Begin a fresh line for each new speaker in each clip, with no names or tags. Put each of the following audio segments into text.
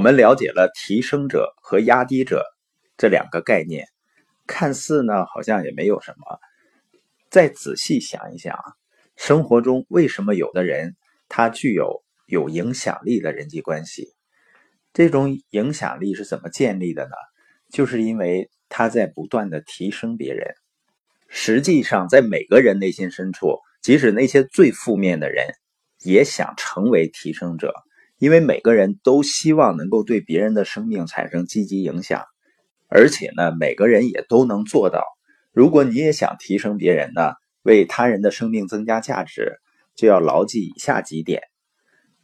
我们了解了提升者和压低者这两个概念，看似呢好像也没有什么。再仔细想一想啊，生活中为什么有的人他具有有影响力的人际关系？这种影响力是怎么建立的呢？就是因为他在不断的提升别人。实际上，在每个人内心深处，即使那些最负面的人，也想成为提升者。因为每个人都希望能够对别人的生命产生积极影响，而且呢，每个人也都能做到。如果你也想提升别人呢，为他人的生命增加价值，就要牢记以下几点。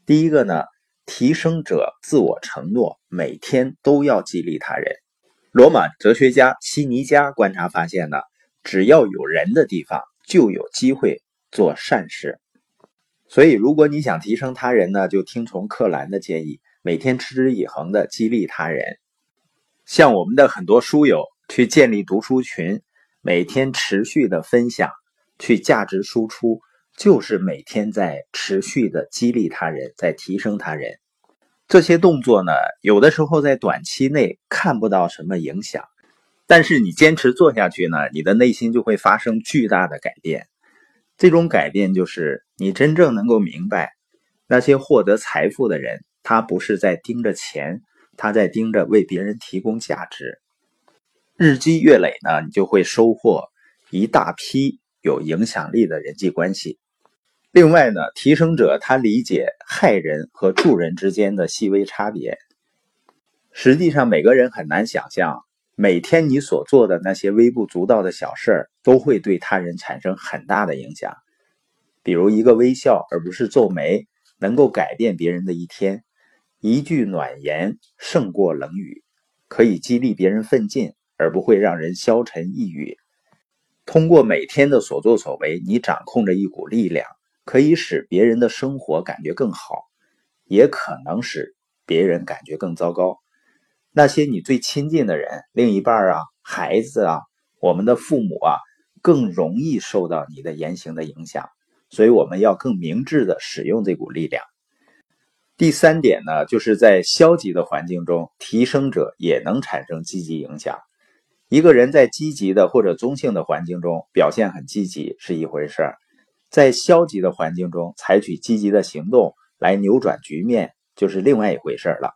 第一个呢，提升者自我承诺，每天都要激励他人。罗马哲学家西尼加观察发现呢，只要有人的地方，就有机会做善事。所以，如果你想提升他人呢，就听从克兰的建议，每天持之以恒的激励他人。像我们的很多书友去建立读书群，每天持续的分享，去价值输出，就是每天在持续的激励他人，在提升他人。这些动作呢，有的时候在短期内看不到什么影响，但是你坚持做下去呢，你的内心就会发生巨大的改变。这种改变就是你真正能够明白，那些获得财富的人，他不是在盯着钱，他在盯着为别人提供价值。日积月累呢，你就会收获一大批有影响力的人际关系。另外呢，提升者他理解害人和助人之间的细微差别。实际上，每个人很难想象。每天你所做的那些微不足道的小事儿，都会对他人产生很大的影响。比如一个微笑，而不是皱眉，能够改变别人的一天；一句暖言胜过冷语，可以激励别人奋进，而不会让人消沉抑郁。通过每天的所作所为，你掌控着一股力量，可以使别人的生活感觉更好，也可能使别人感觉更糟糕。那些你最亲近的人，另一半啊，孩子啊，我们的父母啊，更容易受到你的言行的影响，所以我们要更明智的使用这股力量。第三点呢，就是在消极的环境中，提升者也能产生积极影响。一个人在积极的或者中性的环境中表现很积极是一回事，在消极的环境中采取积极的行动来扭转局面，就是另外一回事了。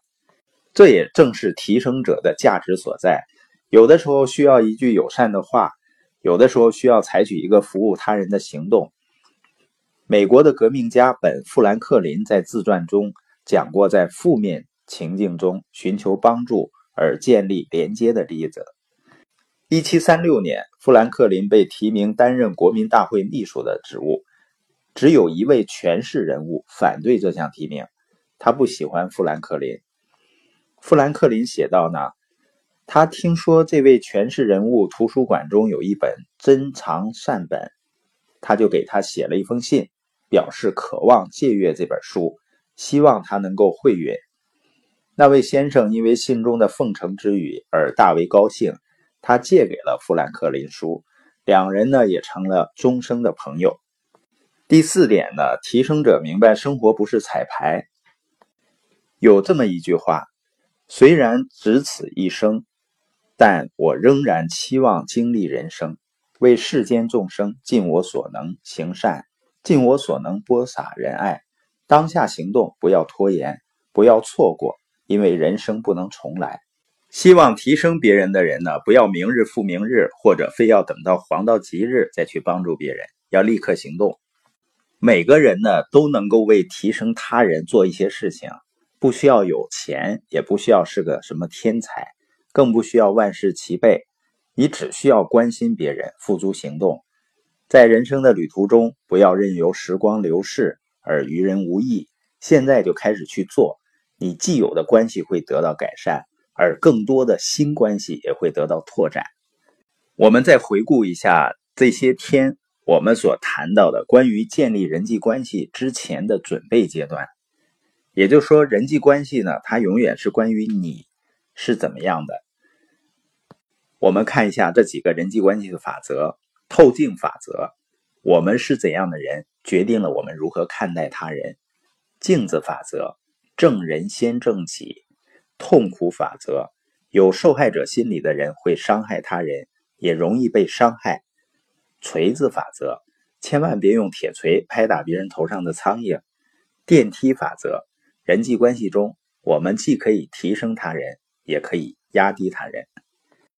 这也正是提升者的价值所在。有的时候需要一句友善的话，有的时候需要采取一个服务他人的行动。美国的革命家本·富兰克林在自传中讲过，在负面情境中寻求帮助而建立连接的例子。一七三六年，富兰克林被提名担任国民大会秘书的职务，只有一位权势人物反对这项提名，他不喜欢富兰克林。富兰克林写道：“呢，他听说这位权势人物图书馆中有一本珍藏善本，他就给他写了一封信，表示渴望借阅这本书，希望他能够会允。那位先生因为信中的奉承之语而大为高兴，他借给了富兰克林书，两人呢也成了终生的朋友。第四点呢，提升者明白生活不是彩排，有这么一句话。”虽然只此一生，但我仍然期望经历人生，为世间众生尽我所能行善，尽我所能播撒仁爱。当下行动，不要拖延，不要错过，因为人生不能重来。希望提升别人的人呢，不要明日复明日，或者非要等到黄道吉日再去帮助别人，要立刻行动。每个人呢，都能够为提升他人做一些事情。不需要有钱，也不需要是个什么天才，更不需要万事齐备。你只需要关心别人，付诸行动。在人生的旅途中，不要任由时光流逝而于人无益。现在就开始去做，你既有的关系会得到改善，而更多的新关系也会得到拓展。我们再回顾一下这些天我们所谈到的关于建立人际关系之前的准备阶段。也就是说人际关系呢它永远是关于你是怎么样的。我们看一下这几个人际关系的法则透镜法则我们是怎样的人决定了我们如何看待他人。镜子法则正人先正己。痛苦法则有受害者心理的人会伤害他人也容易被伤害。锤子法则千万别用铁锤拍打别人头上的苍蝇。电梯法则人际关系中我们既可以提升他人也可以压低他人。